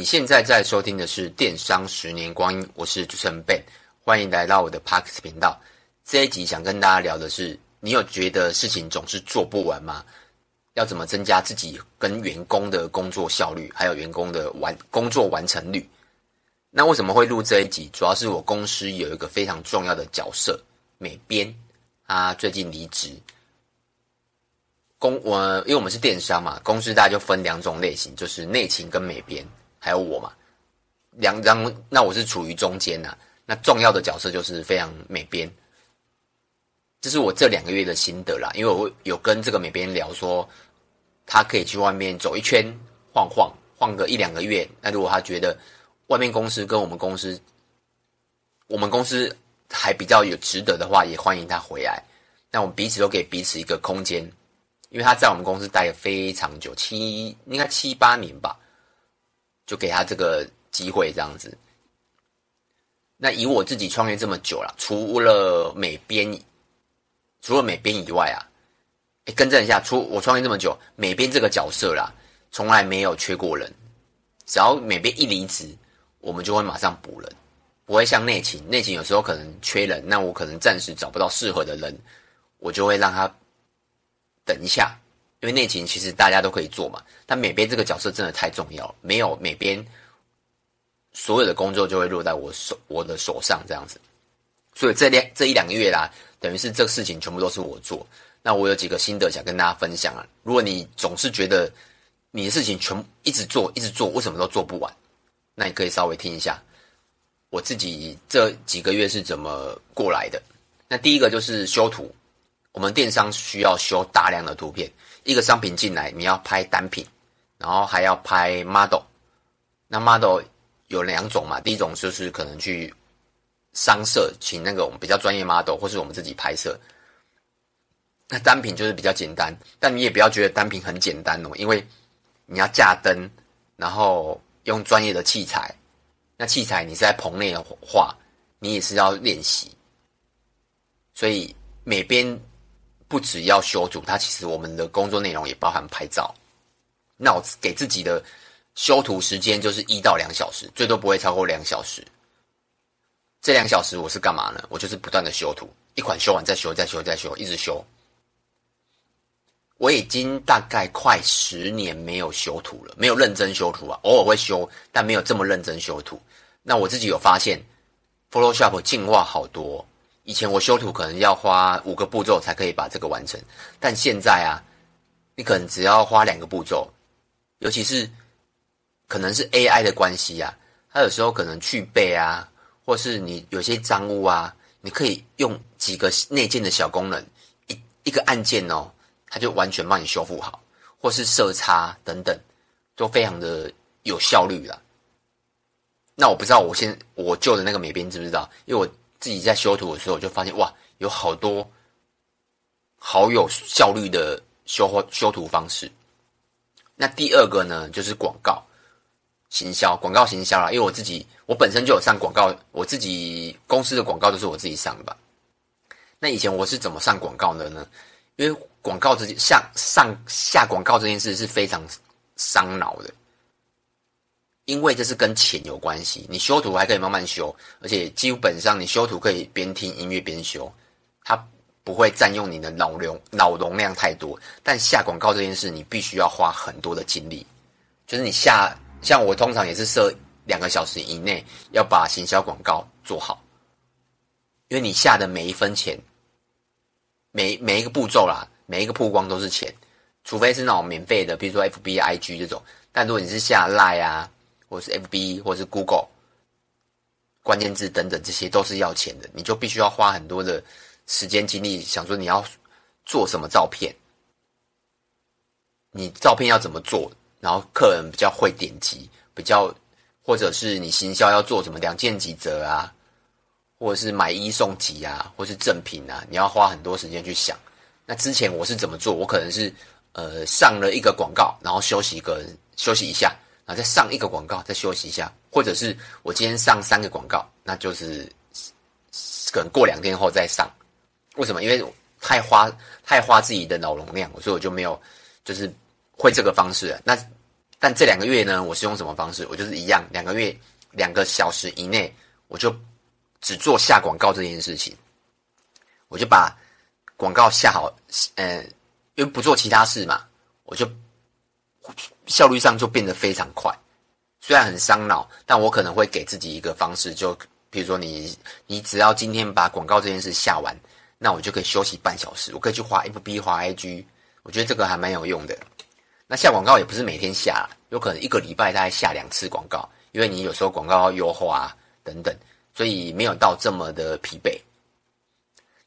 你现在在收听的是《电商十年光阴》，我是主持人 Ben，欢迎来到我的 Parks 频道。这一集想跟大家聊的是，你有觉得事情总是做不完吗？要怎么增加自己跟员工的工作效率，还有员工的完工作完成率？那为什么会录这一集？主要是我公司有一个非常重要的角色，美编，他最近离职。公我因为我们是电商嘛，公司大家就分两种类型，就是内勤跟美编，还有我嘛，两张。那我是处于中间呐、啊。那重要的角色就是非常美编，这是我这两个月的心得啦。因为我有跟这个美编聊说，他可以去外面走一圈，晃晃，晃个一两个月。那如果他觉得外面公司跟我们公司，我们公司还比较有值得的话，也欢迎他回来。那我们彼此都给彼此一个空间。因为他在我们公司待了非常久，七应该七八年吧，就给他这个机会这样子。那以我自己创业这么久了，除了美编，除了美编以外啊，哎，更正一下，除我创业这么久，美编这个角色啦，从来没有缺过人。只要美编一离职，我们就会马上补人，不会像内勤，内勤有时候可能缺人，那我可能暂时找不到适合的人，我就会让他。等一下，因为内勤其实大家都可以做嘛，但美编这个角色真的太重要，没有美编，所有的工作就会落在我手我的手上这样子。所以这两这一两个月啦，等于是这个事情全部都是我做。那我有几个心得想跟大家分享啊。如果你总是觉得你的事情全一直做一直做，为什么都做不完？那你可以稍微听一下我自己这几个月是怎么过来的。那第一个就是修图。我们电商需要修大量的图片，一个商品进来，你要拍单品，然后还要拍 model。那 model 有两种嘛，第一种就是可能去商社请那个我们比较专业 model，或是我们自己拍摄。那单品就是比较简单，但你也不要觉得单品很简单哦，因为你要架灯，然后用专业的器材。那器材你是在棚内的话，你也是要练习，所以每边。不只要修图，它其实我们的工作内容也包含拍照。那我给自己的修图时间就是一到两小时，最多不会超过两小时。这两小时我是干嘛呢？我就是不断的修图，一款修完再修，再修，再修，一直修。我已经大概快十年没有修图了，没有认真修图啊，偶尔会修，但没有这么认真修图。那我自己有发现，Photoshop 进化好多。以前我修图可能要花五个步骤才可以把这个完成，但现在啊，你可能只要花两个步骤，尤其是可能是 AI 的关系啊，它有时候可能去背啊，或是你有些脏污啊，你可以用几个内建的小功能，一一个按键哦，它就完全帮你修复好，或是色差等等，都非常的有效率啦。那我不知道我现我旧的那个美编知不知道，因为我。自己在修图的时候，我就发现哇，有好多好有效率的修修图方式。那第二个呢，就是广告行销，广告行销啦。因为我自己，我本身就有上广告，我自己公司的广告都是我自己上的吧。那以前我是怎么上广告的呢？因为广告这件下上下广告这件事是非常伤脑的。因为这是跟钱有关系，你修图还可以慢慢修，而且基本上你修图可以边听音乐边修，它不会占用你的脑容脑容量太多。但下广告这件事，你必须要花很多的精力，就是你下像我通常也是设两个小时以内要把行销广告做好，因为你下的每一分钱，每每一个步骤啦，每一个曝光都是钱，除非是那种免费的，比如说 FB、IG 这种。但如果你是下 Line 啊。或是 FB，或是 Google，关键字等等，这些都是要钱的，你就必须要花很多的时间精力，想说你要做什么照片，你照片要怎么做，然后客人比较会点击，比较，或者是你行销要做什么两件几折啊，或者是买一送几啊，或是赠品啊，你要花很多时间去想。那之前我是怎么做？我可能是呃上了一个广告，然后休息一个休息一下。再上一个广告，再休息一下，或者是我今天上三个广告，那就是可能过两天后再上。为什么？因为太花太花自己的脑容量，所以我就没有就是会这个方式。那但这两个月呢，我是用什么方式？我就是一样，两个月两个小时以内，我就只做下广告这件事情，我就把广告下好，呃，因为不做其他事嘛，我就效率上就变得非常快。虽然很伤脑，但我可能会给自己一个方式，就比如说你，你只要今天把广告这件事下完，那我就可以休息半小时，我可以去滑 FB、滑 IG，我觉得这个还蛮有用的。那下广告也不是每天下，有可能一个礼拜大概下两次广告，因为你有时候广告要优化啊等等，所以没有到这么的疲惫。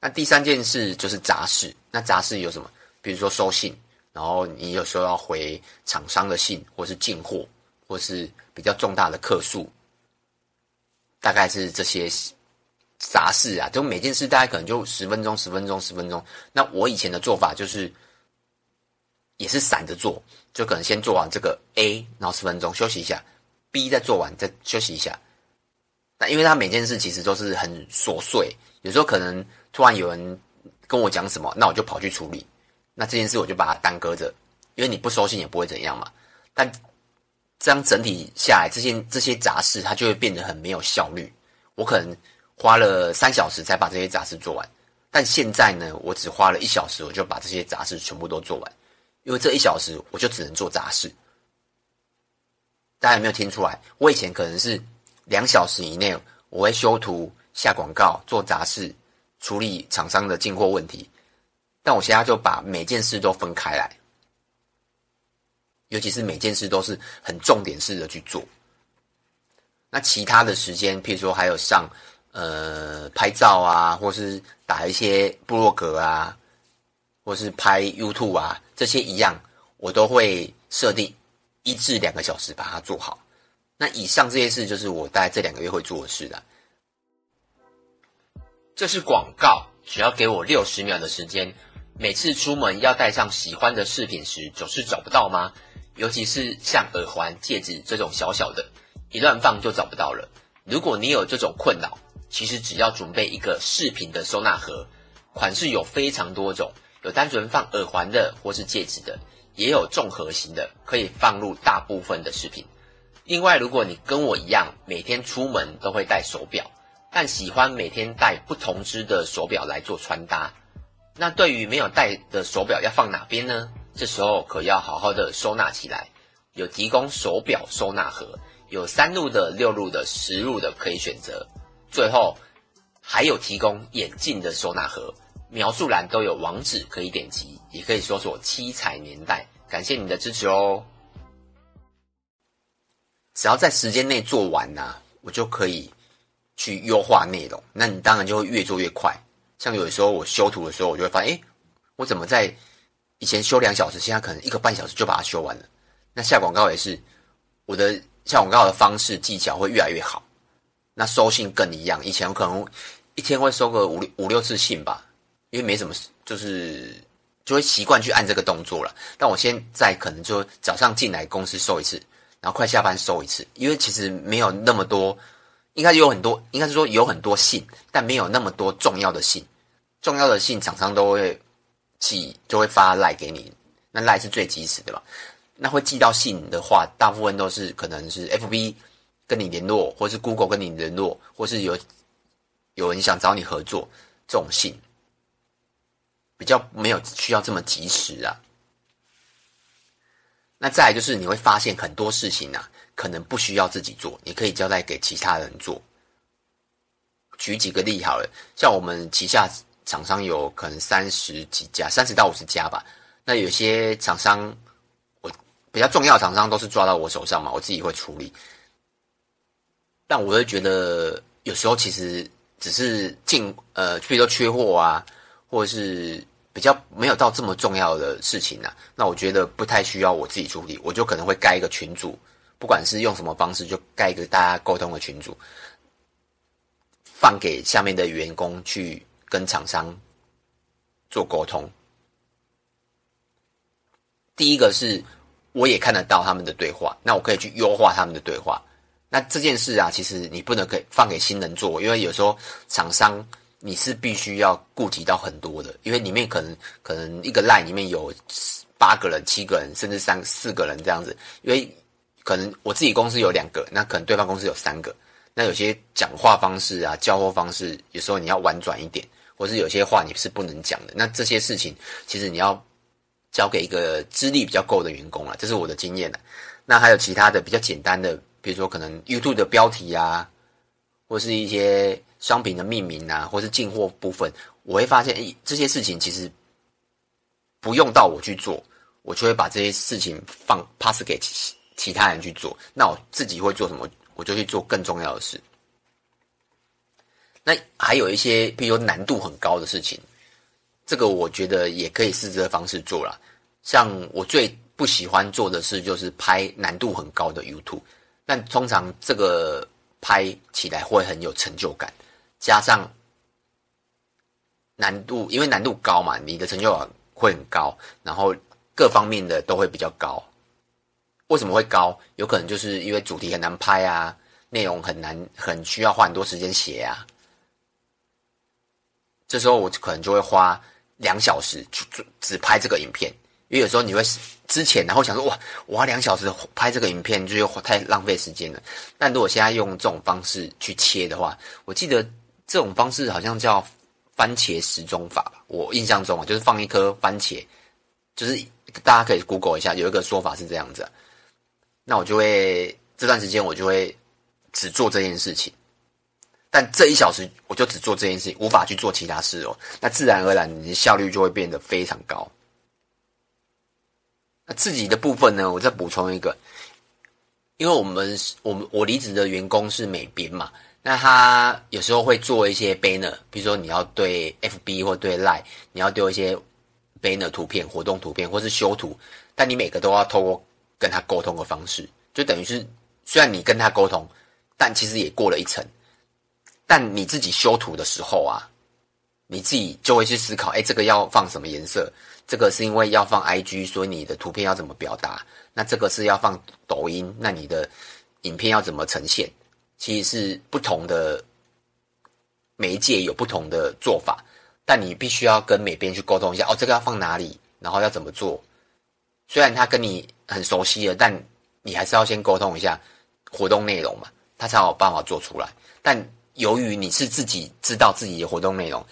那第三件事就是杂事，那杂事有什么？比如说收信，然后你有时候要回厂商的信，或是进货。或是比较重大的客诉，大概是这些杂事啊，就每件事大概可能就十分钟、十分钟、十分钟。那我以前的做法就是，也是散着做，就可能先做完这个 A，然后十分钟休息一下，B 再做完再休息一下。那因为他每件事其实都是很琐碎，有时候可能突然有人跟我讲什么，那我就跑去处理，那这件事我就把它耽搁着，因为你不收信也不会怎样嘛。但这样整体下来，这些这些杂事它就会变得很没有效率。我可能花了三小时才把这些杂事做完，但现在呢，我只花了一小时，我就把这些杂事全部都做完。因为这一小时我就只能做杂事。大家有没有听出来？我以前可能是两小时以内，我会修图、下广告、做杂事、处理厂商的进货问题，但我现在就把每件事都分开来。尤其是每件事都是很重点式的去做，那其他的时间，譬如说还有上呃拍照啊，或是打一些部落格啊，或是拍 YouTube 啊，这些一样，我都会设定一至两个小时把它做好。那以上这些事就是我大概这两个月会做的事了。这是广告，只要给我六十秒的时间，每次出门要带上喜欢的饰品时，总是找不到吗？尤其是像耳环、戒指这种小小的，一乱放就找不到了。如果你有这种困扰，其实只要准备一个饰品的收纳盒，款式有非常多种，有单纯放耳环的或是戒指的，也有综合型的，可以放入大部分的饰品。另外，如果你跟我一样，每天出门都会戴手表，但喜欢每天戴不同支的手表来做穿搭，那对于没有戴的手表要放哪边呢？这时候可要好好的收纳起来，有提供手表收纳盒，有三路的、六路的、十路的可以选择。最后还有提供眼镜的收纳盒，描述栏都有网址可以点击，也可以搜索七彩年代。感谢你的支持哦！只要在时间内做完呐、我就可以去优化内容。那你当然就会越做越快。像有的时候我修图的时候，我就会发现，诶，我怎么在以前修两小时，现在可能一个半小时就把它修完了。那下广告也是，我的下广告的方式技巧会越来越好。那收信更一样，以前我可能一天会收个五六五六次信吧，因为没什么，就是就会习惯去按这个动作了。但我现在可能就早上进来公司收一次，然后快下班收一次，因为其实没有那么多，应该有很多，应该是说有很多信，但没有那么多重要的信，重要的信厂商都会。寄就会发赖给你，那赖是最及时的嘛。那会寄到信的话，大部分都是可能是 FB 跟你联络，或是 Google 跟你联络，或是有有人想找你合作这种信，比较没有需要这么及时啊。那再来就是你会发现很多事情啊，可能不需要自己做，你可以交代给其他人做。举几个例好了，像我们旗下。厂商有可能三十几家，三十到五十家吧。那有些厂商，我比较重要的厂商都是抓到我手上嘛，我自己会处理。但我会觉得有时候其实只是进呃，比如说缺货啊，或者是比较没有到这么重要的事情啊，那我觉得不太需要我自己处理，我就可能会盖一个群组，不管是用什么方式，就盖一个大家沟通的群组，放给下面的员工去。跟厂商做沟通，第一个是我也看得到他们的对话，那我可以去优化他们的对话。那这件事啊，其实你不能给放给新人做，因为有时候厂商你是必须要顾及到很多的，因为里面可能可能一个 line 里面有八个人、七个人，甚至三四个人这样子，因为可能我自己公司有两个，那可能对方公司有三个。那有些讲话方式啊，交货方式，有时候你要婉转一点，或是有些话你是不能讲的。那这些事情，其实你要交给一个资历比较够的员工了，这是我的经验了。那还有其他的比较简单的，比如说可能 YouTube 的标题啊，或是一些商品的命名啊，或是进货部分，我会发现，诶，这些事情其实不用到我去做，我就会把这些事情放 pass 给其他人去做。那我自己会做什么？我就去做更重要的事。那还有一些，比如难度很高的事情，这个我觉得也可以试这个方式做啦。像我最不喜欢做的事，就是拍难度很高的 YouTube。但通常这个拍起来会很有成就感，加上难度，因为难度高嘛，你的成就感会很高，然后各方面的都会比较高。为什么会高？有可能就是因为主题很难拍啊，内容很难，很需要花很多时间写啊。这时候我可能就会花两小时去只拍这个影片，因为有时候你会之前然后想说哇，我花两小时拍这个影片就又太浪费时间了。但如果现在用这种方式去切的话，我记得这种方式好像叫番茄时钟法吧，我印象中啊，就是放一颗番茄，就是大家可以 Google 一下，有一个说法是这样子。那我就会这段时间我就会只做这件事情，但这一小时我就只做这件事情，无法去做其他事哦。那自然而然你的效率就会变得非常高。那自己的部分呢，我再补充一个，因为我们我们我离职的员工是美编嘛，那他有时候会做一些 banner，比如说你要对 FB 或对 Line，你要丢一些 banner 图片、活动图片或是修图，但你每个都要透过。跟他沟通的方式，就等于是，虽然你跟他沟通，但其实也过了一层。但你自己修图的时候啊，你自己就会去思考，哎，这个要放什么颜色？这个是因为要放 IG，所以你的图片要怎么表达？那这个是要放抖音，那你的影片要怎么呈现？其实是不同的媒介有不同的做法，但你必须要跟每边去沟通一下，哦，这个要放哪里？然后要怎么做？虽然他跟你很熟悉了，但你还是要先沟通一下活动内容嘛，他才有办法做出来。但由于你是自己知道自己的活动内容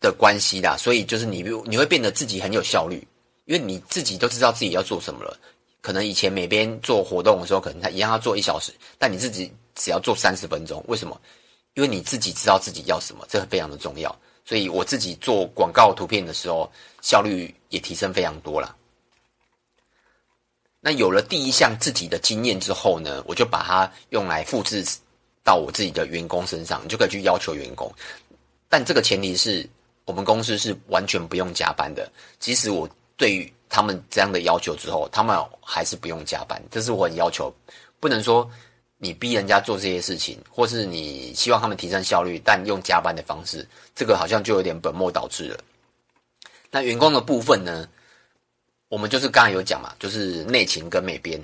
的关系啦，所以就是你你会变得自己很有效率，因为你自己都知道自己要做什么了。可能以前每边做活动的时候，可能他一样要做一小时，但你自己只要做三十分钟。为什么？因为你自己知道自己要什么，这非常的重要。所以我自己做广告图片的时候，效率也提升非常多了。那有了第一项自己的经验之后呢，我就把它用来复制到我自己的员工身上，你就可以去要求员工。但这个前提是我们公司是完全不用加班的。即使我对于他们这样的要求之后，他们还是不用加班。这是我很要求，不能说。你逼人家做这些事情，或是你希望他们提升效率，但用加班的方式，这个好像就有点本末倒置了。那员工的部分呢？我们就是刚才有讲嘛，就是内勤跟美编。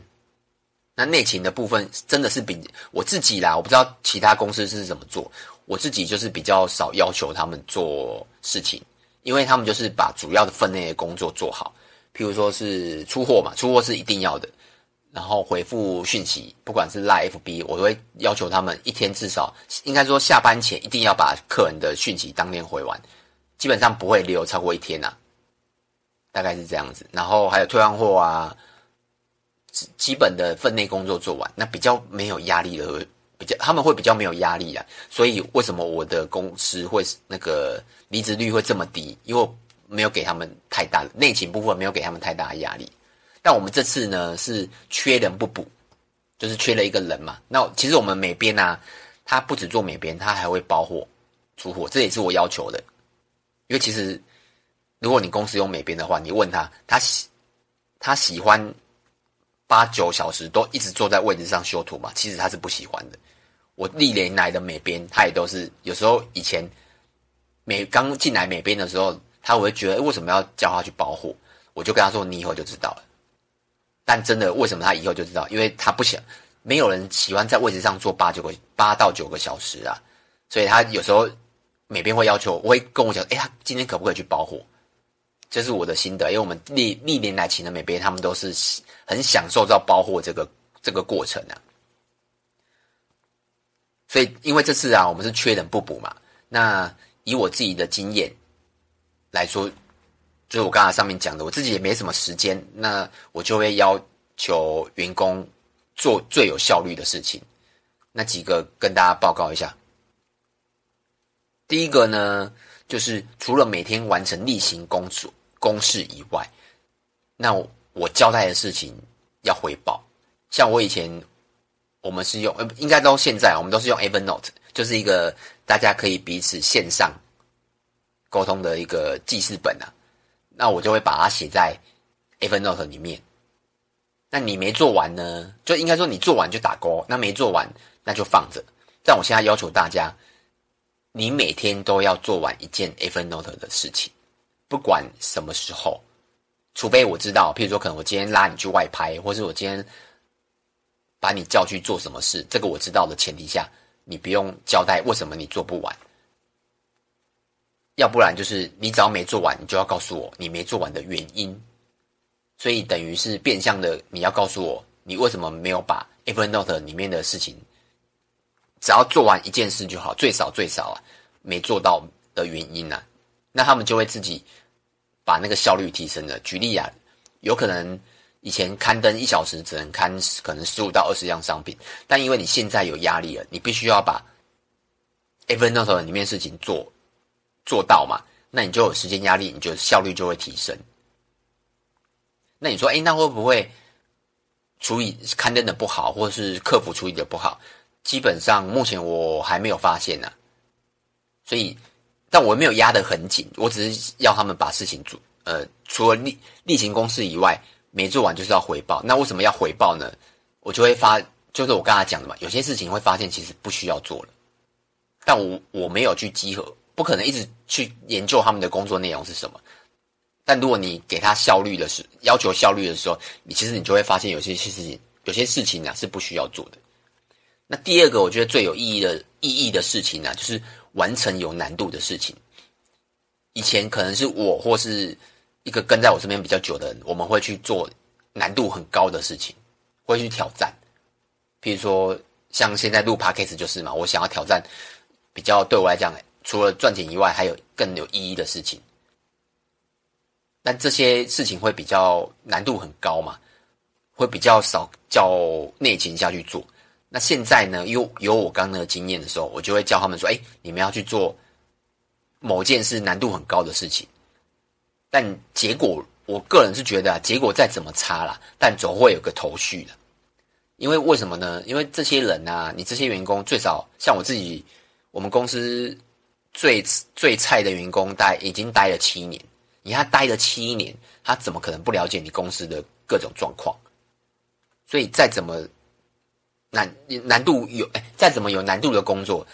那内勤的部分真的是比我自己啦，我不知道其他公司是怎么做，我自己就是比较少要求他们做事情，因为他们就是把主要的分内的工作做好，譬如说是出货嘛，出货是一定要的。然后回复讯息，不管是 Line、FB，我都会要求他们一天至少应该说下班前一定要把客人的讯息当天回完，基本上不会留超过一天呐、啊，大概是这样子。然后还有退换货啊，基本的分内工作做完，那比较没有压力的，比较他们会比较没有压力啊。所以为什么我的公司会那个离职率会这么低？因为没有给他们太大内勤部分，没有给他们太大的压力。但我们这次呢是缺人不补，就是缺了一个人嘛。那其实我们美编啊，他不只做美编，他还会包货、出货，这也是我要求的。因为其实如果你公司用美编的话，你问他，他喜他喜欢八九小时都一直坐在位置上修图嘛？其实他是不喜欢的。我历年来的美编，他也都是有时候以前美刚进来美编的时候，他我会觉得为什么要叫他去包货？我就跟他说，你以后就知道了。但真的，为什么他以后就知道？因为他不想，没有人喜欢在位置上坐八九个八到九个小时啊，所以他有时候美编会要求，我会跟我讲，哎，他今天可不可以去包货？这是我的心得，因为我们历历年来请的美编，他们都是很享受到包货这个这个过程啊。所以，因为这次啊，我们是缺人不补嘛。那以我自己的经验来说，就是我刚才上面讲的，我自己也没什么时间，那我就会要求员工做最有效率的事情。那几个跟大家报告一下。第一个呢，就是除了每天完成例行工作。公事以外，那我，交代的事情要回报。像我以前，我们是用呃，应该都现在我们都是用 Evernote，就是一个大家可以彼此线上沟通的一个记事本啊。那我就会把它写在 Evernote 里面。那你没做完呢，就应该说你做完就打勾，那没做完那就放着。但我现在要求大家，你每天都要做完一件 Evernote 的事情。不管什么时候，除非我知道，譬如说，可能我今天拉你去外拍，或是我今天把你叫去做什么事，这个我知道的前提下，你不用交代为什么你做不完。要不然就是你只要没做完，你就要告诉我你没做完的原因。所以等于是变相的，你要告诉我你为什么没有把 Evernote 里面的事情，只要做完一件事就好，最少最少啊，没做到的原因啊。那他们就会自己把那个效率提升了。举例啊，有可能以前刊登一小时只能刊可能十五到二十样商品，但因为你现在有压力了，你必须要把 Evernote 里面事情做做到嘛，那你就有时间压力，你就效率就会提升。那你说，哎，那会不会处理刊登的不好，或是客服处理的不好？基本上目前我还没有发现呢，所以。但我没有压得很紧，我只是要他们把事情做。呃，除了例例行公事以外，没做完就是要回报。那为什么要回报呢？我就会发，就是我刚才讲的嘛，有些事情会发现其实不需要做了。但我我没有去集合，不可能一直去研究他们的工作内容是什么。但如果你给他效率的时，要求效率的时候，你其实你就会发现有些事情，有些事情呢、是不需要做的。那第二个我觉得最有意义的意义的事情呢、就是。完成有难度的事情，以前可能是我或是一个跟在我身边比较久的人，我们会去做难度很高的事情，会去挑战。譬如说，像现在录 Podcast 就是嘛，我想要挑战比较对我来讲，除了赚钱以外，还有更有意义的事情。但这些事情会比较难度很高嘛，会比较少叫内勤下去做。那现在呢，有有我刚刚的经验的时候，我就会叫他们说：“哎，你们要去做某件事难度很高的事情。”但结果，我个人是觉得啊，结果再怎么差啦，但总会有个头绪的。因为为什么呢？因为这些人啊，你这些员工最少像我自己，我们公司最最菜的员工待已经待了七年。你看他待了七年，他怎么可能不了解你公司的各种状况？所以再怎么。难难度有哎，再怎么有难度的工作，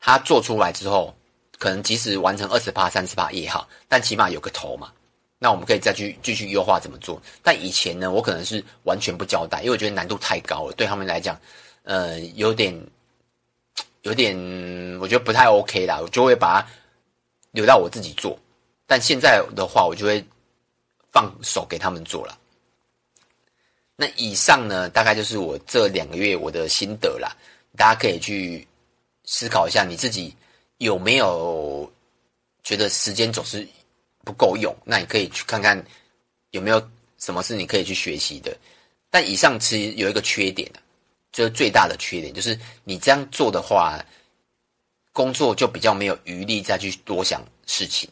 他做出来之后，可能即使完成二十趴、三十趴也好，但起码有个头嘛。那我们可以再去继续优化怎么做。但以前呢，我可能是完全不交代，因为我觉得难度太高了，对他们来讲，呃，有点有点，我觉得不太 OK 啦，我就会把它留到我自己做。但现在的话，我就会放手给他们做了。那以上呢，大概就是我这两个月我的心得啦。大家可以去思考一下，你自己有没有觉得时间总是不够用？那你可以去看看有没有什么是你可以去学习的。但以上其实有一个缺点，就是最大的缺点，就是你这样做的话，工作就比较没有余力再去多想事情，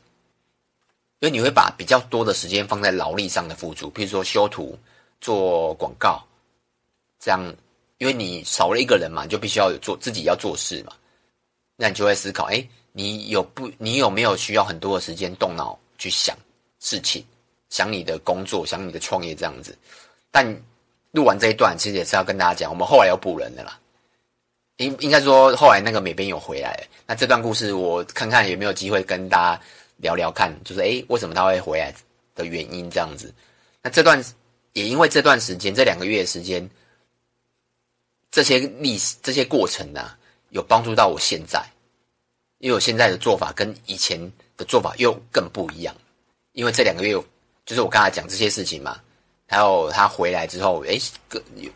因为你会把比较多的时间放在劳力上的付出，譬如说修图。做广告，这样，因为你少了一个人嘛，你就必须要有做自己要做事嘛，那你就会思考，哎，你有不，你有没有需要很多的时间动脑去想事情，想你的工作，想你的创业这样子。但录完这一段，其实也是要跟大家讲，我们后来有补人的啦，应应该说后来那个美编有回来。那这段故事我看看有没有机会跟大家聊聊看，就是哎，为什么他会回来的原因这样子。那这段。也因为这段时间，这两个月的时间，这些历史、这些过程呢、有帮助到我现在，因为我现在的做法跟以前的做法又更不一样。因为这两个月就是我刚才讲这些事情嘛，还有他回来之后，诶，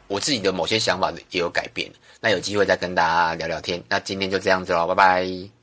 我自己的某些想法也有改变。那有机会再跟大家聊聊天。那今天就这样子喽，拜拜。